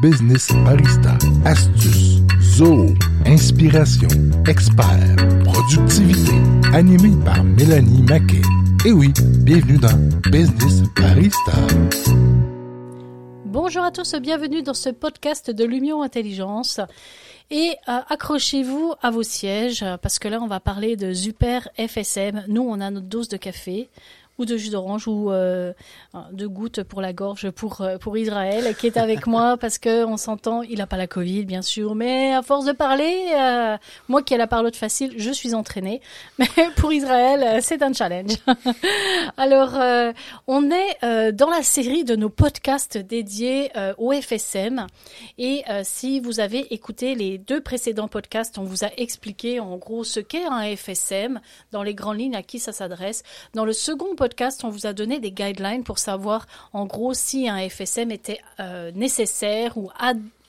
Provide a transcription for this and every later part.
business barista, astuces, zoo, inspiration, expert, productivité, animé par Mélanie Maquet. Et oui, bienvenue dans Business Barista. Bonjour à tous, bienvenue dans ce podcast de l'Union Intelligence. Et euh, accrochez-vous à vos sièges parce que là on va parler de Super FSM. Nous on a notre dose de café ou de jus d'orange ou euh, de gouttes pour la gorge pour euh, pour Israël qui est avec moi parce que on s'entend, il a pas la Covid bien sûr, mais à force de parler, euh, moi qui ai la parlotte facile, je suis entraînée, mais pour Israël c'est un challenge. Alors on est dans la série de nos podcasts dédiés au FSM et si vous avez écouté les deux précédents podcasts, on vous a expliqué en gros ce qu'est un FSM dans les grandes lignes à qui ça s'adresse. Dans le second podcast on vous a donné des guidelines pour savoir en gros si un FSM était euh, nécessaire ou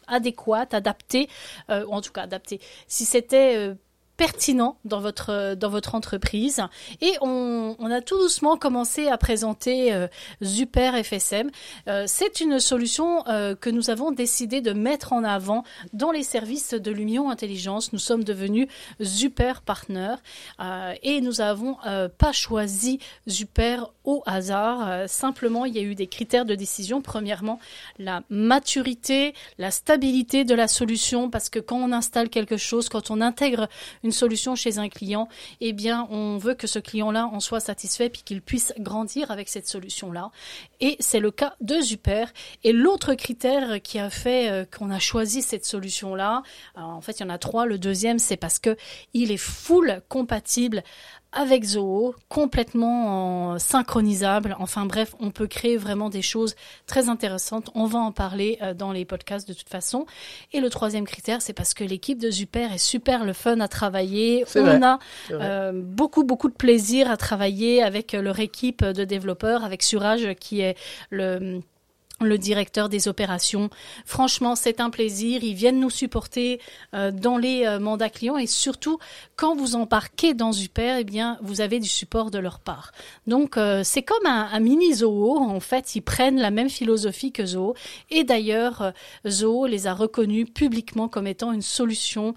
adéquat, adapté, euh, ou en tout cas adapté, si c'était euh, pertinent dans votre dans votre entreprise et on, a tout doucement commencé à présenter euh, Super FSM. Euh, c'est une solution euh, que nous avons décidé de mettre en avant dans les services de l'Union Intelligence. Nous sommes devenus Super Partner et nous avons pas choisi Super au hasard. simplement, il y a eu des critères de décision. Premièrement, la maturité, la stabilité de la solution parce que quand on installe quelque chose, quand on intègre une solution chez un client, eh bien, on veut que ce client-là en soit satisfait puis qu'il puisse grandir avec cette solution-là. Et c'est le cas de Super. Et l'autre critère qui a fait euh, qu'on a choisi cette solution-là, en fait, il y en a trois. Le deuxième, c'est parce que il est full compatible avec Zoho, complètement synchronisable. Enfin bref, on peut créer vraiment des choses très intéressantes. On va en parler euh, dans les podcasts de toute façon. Et le troisième critère, c'est parce que l'équipe de Super est super le fun à travailler. On a euh, beaucoup beaucoup de plaisir à travailler avec leur équipe de développeurs, avec Surage qui est le le directeur des opérations. Franchement, c'est un plaisir. Ils viennent nous supporter euh, dans les euh, mandats clients et surtout quand vous embarquez dans Super, eh bien, vous avez du support de leur part. Donc, euh, c'est comme un, mini Zoho. En fait, ils prennent la même philosophie que Zoho. Et d'ailleurs, Zoho les a reconnus publiquement comme étant une solution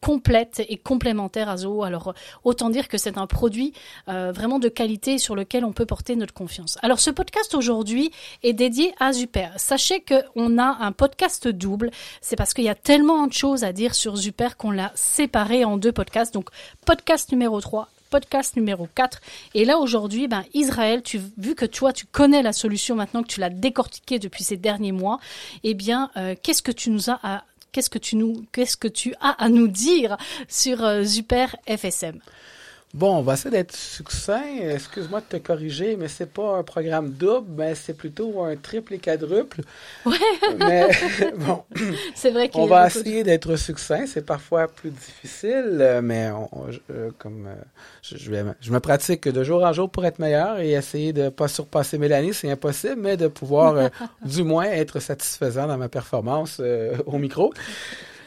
complète et complémentaire à Zoho. Alors, autant dire que c'est un produit vraiment de qualité sur lequel on peut porter notre confiance. Alors, ce podcast aujourd'hui est dédié à Super. Sachez qu'on a un podcast double. C'est parce qu'il y a tellement de choses à dire sur Super qu'on l'a séparé en deux podcasts. Donc, podcast numéro 3 podcast numéro 4. Et là, aujourd'hui, ben, Israël, tu, vu que toi, tu connais la solution maintenant que tu l'as décortiquée depuis ces derniers mois, eh bien, euh, qu'est-ce que tu nous as à, qu'est-ce que tu nous, qu'est-ce que tu as à nous dire sur euh, Super FSM? Bon, on va essayer d'être succinct. Excuse-moi de te corriger, mais c'est pas un programme double, mais c'est plutôt un triple et quadruple. Ouais. mais bon. C'est vrai qu'on va essayer d'être succinct. C'est parfois plus difficile, mais euh, comme euh, je, je, me pratique de jour en jour pour être meilleur et essayer de pas surpasser Mélanie, c'est impossible, mais de pouvoir euh, du moins être satisfaisant dans ma performance au micro.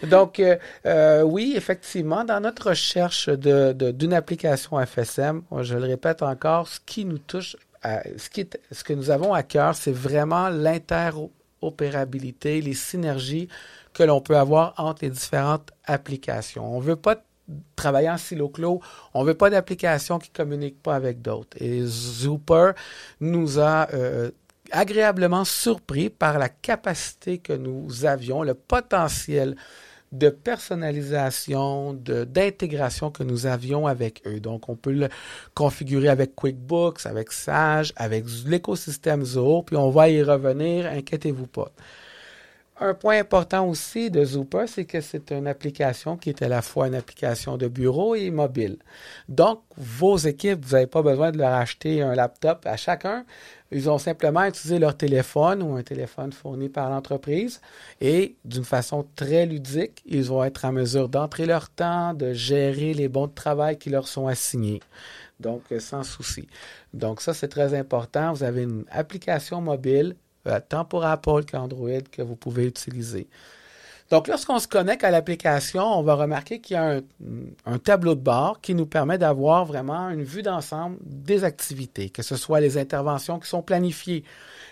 Donc, euh, euh, oui, effectivement, dans notre recherche d'une de, application FSM, je le répète encore, ce qui nous touche, ce, qui ce que nous avons à cœur, c'est vraiment l'interopérabilité, les synergies que l'on peut avoir entre les différentes applications. On ne veut pas travailler en silo clos. On ne veut pas d'applications qui ne communiquent pas avec d'autres. Et Zooper nous a euh, agréablement surpris par la capacité que nous avions, le potentiel de personnalisation, d'intégration que nous avions avec eux. Donc, on peut le configurer avec QuickBooks, avec Sage, avec l'écosystème Zoho, puis on va y revenir, inquiétez-vous pas. Un point important aussi de Zooper, c'est que c'est une application qui est à la fois une application de bureau et mobile. Donc, vos équipes, vous n'avez pas besoin de leur acheter un laptop à chacun. Ils ont simplement utilisé leur téléphone ou un téléphone fourni par l'entreprise et d'une façon très ludique, ils vont être en mesure d'entrer leur temps, de gérer les bons de travail qui leur sont assignés. Donc, euh, sans souci. Donc, ça, c'est très important. Vous avez une application mobile, tant pour Apple qu'Android, que vous pouvez utiliser. Donc, lorsqu'on se connecte à l'application, on va remarquer qu'il y a un, tableau de bord qui nous permet d'avoir vraiment une vue d'ensemble des activités, que ce soit les interventions qui sont planifiées,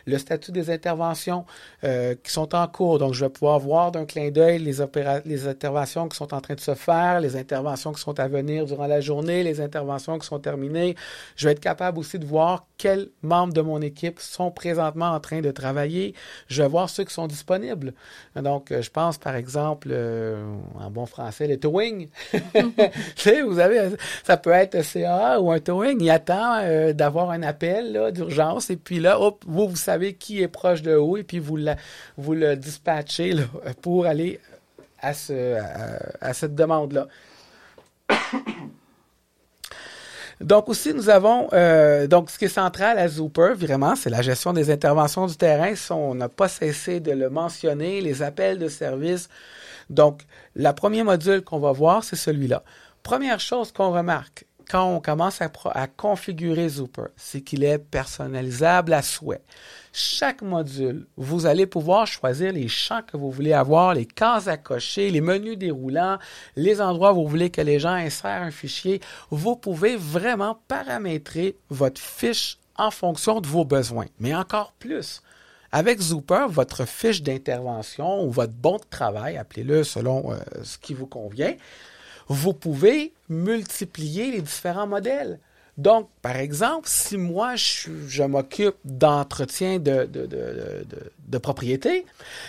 le statut des interventions euh, qui sont en cours. Donc, je vais pouvoir voir d'un clin d'œil les, les interventions qui sont en train de se faire, les interventions qui sont à venir durant la journée, les interventions qui sont terminées. Je vais être capable aussi de voir quels membres de mon équipe sont présentement en train de travailler. Je vais voir ceux qui sont disponibles. Donc, euh, je pense par exemple, euh, en bon français, le towing. vous avez, ça peut être CA ou un towing. Il attend euh, d'avoir un appel d'urgence et puis là, hop, vous, vous savez qui est proche de où et puis vous, vous le dispatchez pour aller à, ce, à cette demande-là. Donc aussi, nous avons euh, donc ce qui est central à Zooper, vraiment, c'est la gestion des interventions du terrain. on n'a pas cessé de le mentionner, les appels de service. Donc, le premier module qu'on va voir, c'est celui-là. Première chose qu'on remarque quand on commence à, configurer Zooper, c'est qu'il est personnalisable à souhait chaque module, vous allez pouvoir choisir les champs que vous voulez avoir, les cases à cocher, les menus déroulants, les endroits où vous voulez que les gens insèrent un fichier. Vous pouvez vraiment paramétrer votre fiche en fonction de vos besoins. Mais encore plus, avec Zooper, votre fiche d'intervention ou votre bon de travail, appelez-le selon euh, ce qui vous convient, vous pouvez multiplier les différents modèles. Donc, par exemple, si moi, je, m'occupe d'entretien de, de, propriété,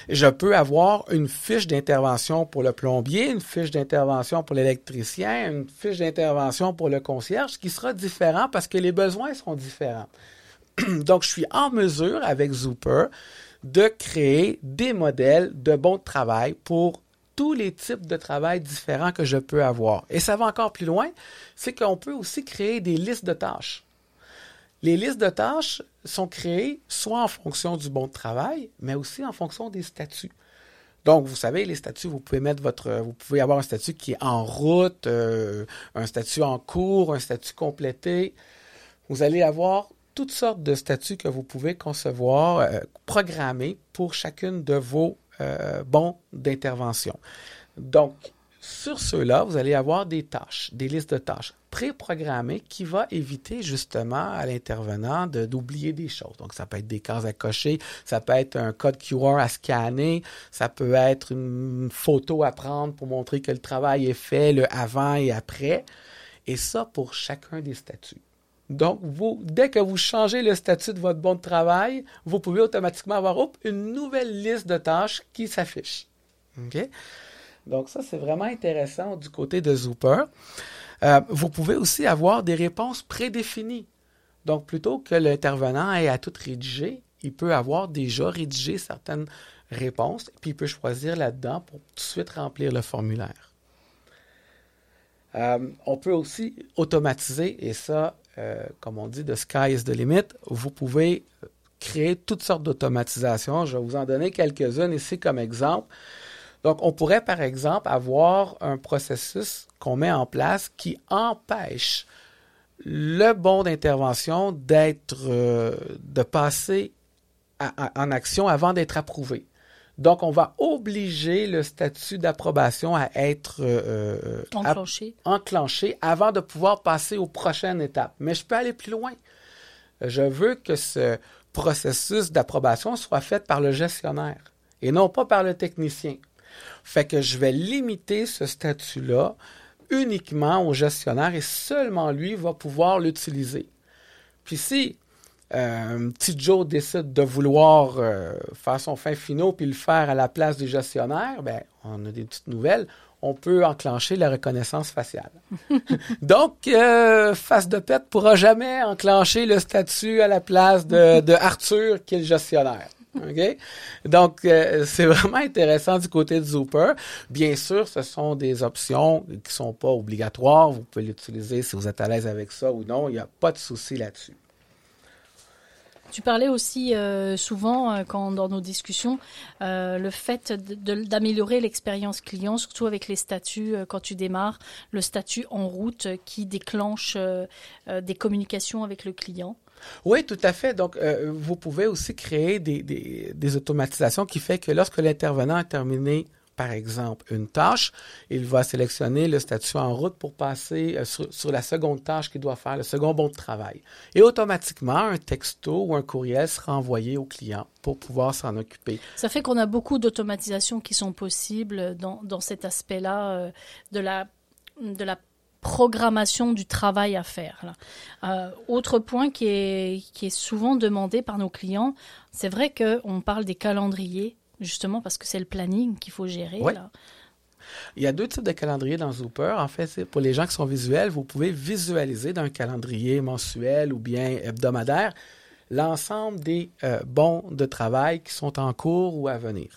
je peux avoir une fiche d'intervention pour le plombier, une fiche d'intervention pour l'électricien, une fiche d'intervention pour le concierge, qui sera différent parce que les besoins sont différents. Donc, je suis en mesure, avec Zooper, de créer des modèles de bon travail pour tous les types de travail différents que je peux avoir. Et ça va encore plus loin, c'est qu'on peut aussi créer des listes de tâches. Les listes de tâches sont créées soit en fonction du bon travail, mais aussi en fonction des statuts. Donc, vous savez, les statuts, vous pouvez mettre votre, vous pouvez avoir un statut qui est en route, euh, un statut en cours, un statut complété. Vous allez avoir toutes sortes de statuts que vous pouvez concevoir, euh, programmer pour chacune de vos euh, bon d'intervention. Donc, sur ceux-là, vous allez avoir des tâches, des listes de tâches préprogrammées qui va éviter justement à l'intervenant d'oublier des choses. Donc, ça peut être des cases à cocher, ça peut être un code QR à scanner, ça peut être une photo à prendre pour montrer que le travail est fait, le avant et après. Et ça pour chacun des statuts. Donc, vous, dès que vous changez le statut de votre bon de travail, vous pouvez automatiquement avoir une nouvelle liste de tâches qui s'affiche. Donc, ça, c'est vraiment intéressant du côté de Zooper. Euh, vous pouvez aussi avoir des réponses prédéfinies. Donc, plutôt que l'intervenant ait à tout rédiger, il peut avoir déjà rédigé certaines réponses, puis il peut choisir là-dedans pour tout de suite remplir le formulaire. Euh, on peut aussi automatiser, et ça, euh, comme on dit, the sky is the limit. Vous pouvez créer toutes sortes d'automatisations. Je vais vous en donner quelques-unes ici comme exemple. Donc, on pourrait, par exemple, avoir un processus qu'on met en place qui empêche le bon d'intervention d'être, euh, de passer en action avant d'être approuvé. Donc, on va obliger le statut d'approbation à être euh, euh, enclenché. enclenché avant de pouvoir passer aux prochaines étapes. Mais je peux aller plus loin. Je veux que ce processus d'approbation soit fait par le gestionnaire et non pas par le technicien. Fait que je vais limiter ce statut-là uniquement au gestionnaire et seulement lui va pouvoir l'utiliser. Puis si euh, petit Joe décide de vouloir euh, faire son fin finaux puis le faire à la place du gestionnaire, ben, on a des petites nouvelles. On peut enclencher la reconnaissance faciale. Donc, euh, Face de Pète pourra jamais enclencher le statut à la place de, de Arthur, qui est le gestionnaire. OK? Donc, euh, c'est vraiment intéressant du côté de Zooper. Bien sûr, ce sont des options qui ne sont pas obligatoires. Vous pouvez l'utiliser si vous êtes à l'aise avec ça ou non. Il n'y a pas de souci là-dessus. Tu parlais aussi euh, souvent, euh, dans nos discussions, euh, le fait d'améliorer l'expérience client, surtout avec les statuts, quand tu démarres, le statut en route qui déclenche des communications avec le client. Oui, tout à fait. Donc, vous pouvez aussi créer des, automatisations qui fait que lorsque l'intervenant a terminé par exemple, une tâche, il va sélectionner le statut en route pour passer euh, sur, la seconde tâche qu'il doit faire, le second bon de travail. Et automatiquement, un texto ou un courriel sera envoyé au client pour pouvoir s'en occuper. Ça fait qu'on a beaucoup d'automatisations qui sont possibles dans, dans cet aspect-là euh, de la de la programmation du travail à faire. Euh, autre point qui est, qui est souvent demandé par nos clients, c'est vrai qu'on parle des calendriers, justement parce que c'est le planning qu'il faut gérer. Là. Il y a deux types de calendriers dans Zooper. En fait, pour les gens qui sont visuels, vous pouvez visualiser d'un calendrier mensuel ou bien hebdomadaire l'ensemble des euh, bons de travail qui sont en cours ou à venir.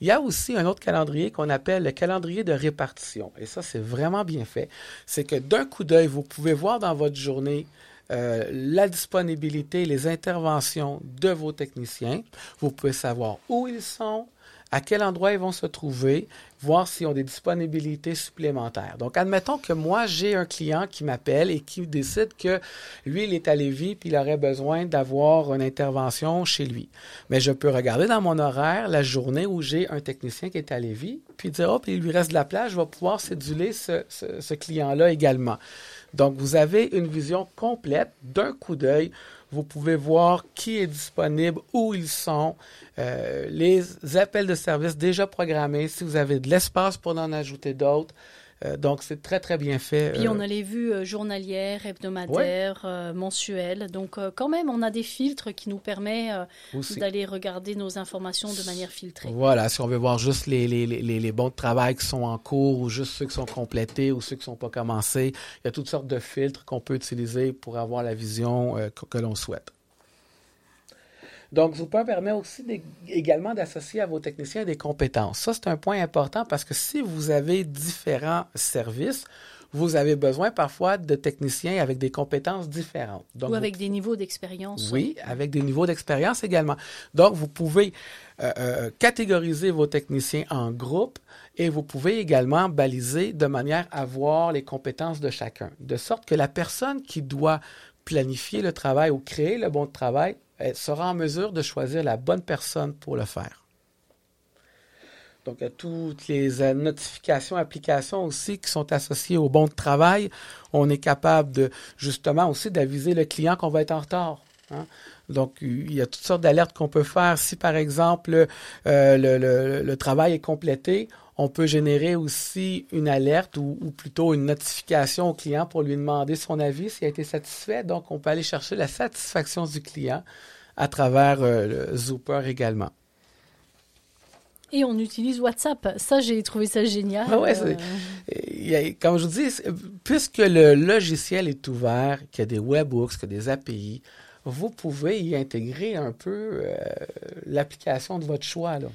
Il y a aussi un autre calendrier qu'on appelle le calendrier de répartition. Et ça, c'est vraiment bien fait. C'est que d'un coup d'œil, vous pouvez voir dans votre journée euh, la disponibilité, les interventions de vos techniciens. Vous pouvez savoir où ils sont, à quel endroit ils vont se trouver, voir s'ils ont des disponibilités supplémentaires. Donc, admettons que moi, j'ai un client qui m'appelle et qui décide que lui, il est à Lévis puis il aurait besoin d'avoir une intervention chez lui. Mais je peux regarder dans mon horaire la journée où j'ai un technicien qui est à Lévis puis dire, oh, puis il lui reste de la place, je vais pouvoir céduler ce, ce, ce client-là également. Donc, vous avez une vision complète d'un coup d'œil vous pouvez voir qui est disponible, où ils sont, euh, les appels de service déjà programmés, si vous avez de l'espace pour en ajouter d'autres. Euh, donc, c'est très, très bien fait. Puis, on a les vues euh, journalières, hebdomadaires, euh, mensuelles. Donc, quand même, on a des filtres qui nous permettent d'aller regarder nos informations de manière filtrée. Voilà, si on veut voir juste les, les, les, les, bons de travail qui sont en cours ou juste ceux qui sont complétés ou ceux qui ne sont pas commencés, il y a toutes sortes de filtres qu'on peut utiliser pour avoir la vision que, que l'on souhaite. Donc, Zooper permet aussi également d'associer à vos techniciens des compétences. Ça, c'est un point important parce que si vous avez différents services, vous avez besoin parfois de techniciens avec des compétences différentes. Donc, Ou avec des niveaux d'expérience. Oui, avec des niveaux d'expérience également. Donc, vous pouvez euh, euh, catégoriser vos techniciens en groupes et vous pouvez également baliser de manière à voir les compétences de chacun, de sorte que la personne qui doit planifier le travail ou créer le bon travail elle sera en mesure de choisir la bonne personne pour le faire. Donc, toutes les euh, notifications, applications aussi qui sont associées au bon de travail. On est capable de, justement, aussi d'aviser le client qu'on va être en retard. Hein. Donc, il y a toutes sortes d'alertes qu'on peut faire. Si, par exemple, euh, le, travail est complété, on peut générer aussi une alerte ou, plutôt une notification au client pour lui demander son avis s'il a été satisfait. Donc, on peut aller chercher la satisfaction du client à travers euh, le Zooper également. Et on utilise WhatsApp. Ça, j'ai trouvé ça génial. Ah ouais, euh... comme je vous dis, puisque le logiciel est ouvert, qu'il y a des webhooks, qu'il y a des API, vous pouvez y intégrer un peu euh, l'application de votre choix. Là.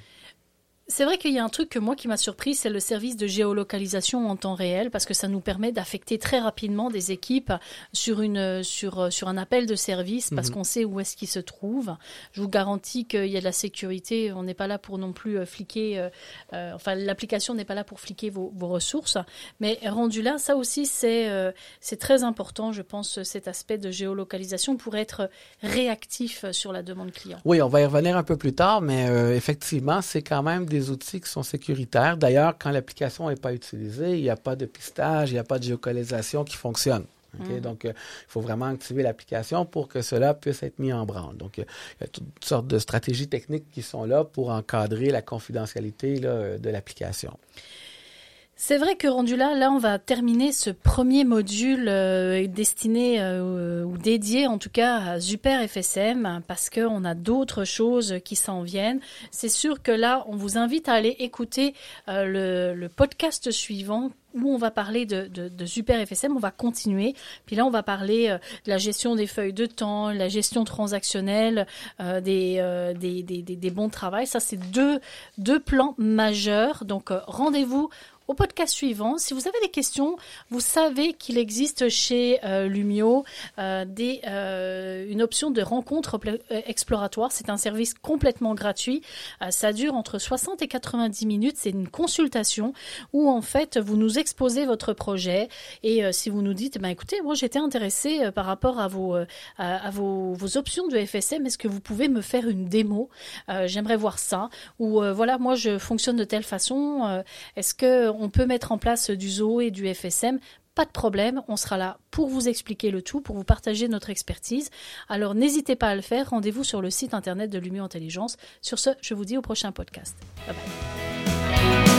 C'est vrai qu'il y a un truc que moi qui m'a surpris, c'est le service de géolocalisation en temps réel, parce que ça nous permet d'affecter très rapidement des équipes sur une sur sur un appel de service, parce mhm. qu'on sait où est-ce qu'ils se trouvent. Je vous garantis qu'il y a de la sécurité. On n'est pas là pour non plus euh, fliquer. Euh, euh, enfin, l'application n'est pas là pour fliquer vos, vos, ressources, mais rendu là, ça aussi c'est euh, c'est très important, je pense, cet aspect de géolocalisation pour être réactif sur la demande client. Oui, on va y revenir un peu plus tard, mais effectivement, c'est quand même des outils qui sont sécuritaires. D'ailleurs, quand l'application n'est pas utilisée, il n'y a pas de pistage, il n'y a pas de géolocalisation qui fonctionne. Mm. Donc, euh, il faut vraiment activer l'application pour que cela puisse être mis en branle. Donc, euh, il y a toutes sortes de stratégies techniques qui sont là pour encadrer la confidentialité là, de l'application. C'est vrai que rendu là, là, on va terminer ce premier module euh, destiné euh, ou dédié en tout cas à Super FSM parce qu'on a d'autres choses qui s'en viennent. C'est sûr que là, on vous invite à aller écouter euh, le, podcast suivant où on va parler de, Super FSM, on va continuer. Puis là, on va parler de la gestion des feuilles de temps, la gestion transactionnelle, des, bons de travail. Ça, c'est deux plans majeurs. Donc, rendez-vous au podcast suivant. Si vous avez des questions, vous savez qu'il existe chez euh, Lumio euh, des, euh, une option de rencontre exploratoire. C'est un service complètement gratuit. ça dure entre 60 et 90 minutes. C'est une consultation où en fait vous nous exposez votre projet et si vous nous dites, ben écoutez, moi j'étais intéressé par rapport à vos vos, vos, options de FSM, est-ce que vous pouvez me faire une démo? J'aimerais voir ça. Ou voilà, moi je fonctionne de telle façon. est-ce que on peut mettre en place du zoo et du FSM, pas de problème, on sera là pour vous expliquer le tout, pour vous partager notre expertise. Alors n'hésitez pas à le faire, rendez-vous sur le site internet de Lumio Intelligence. Sur ce, je vous dis au prochain podcast. Bye bye.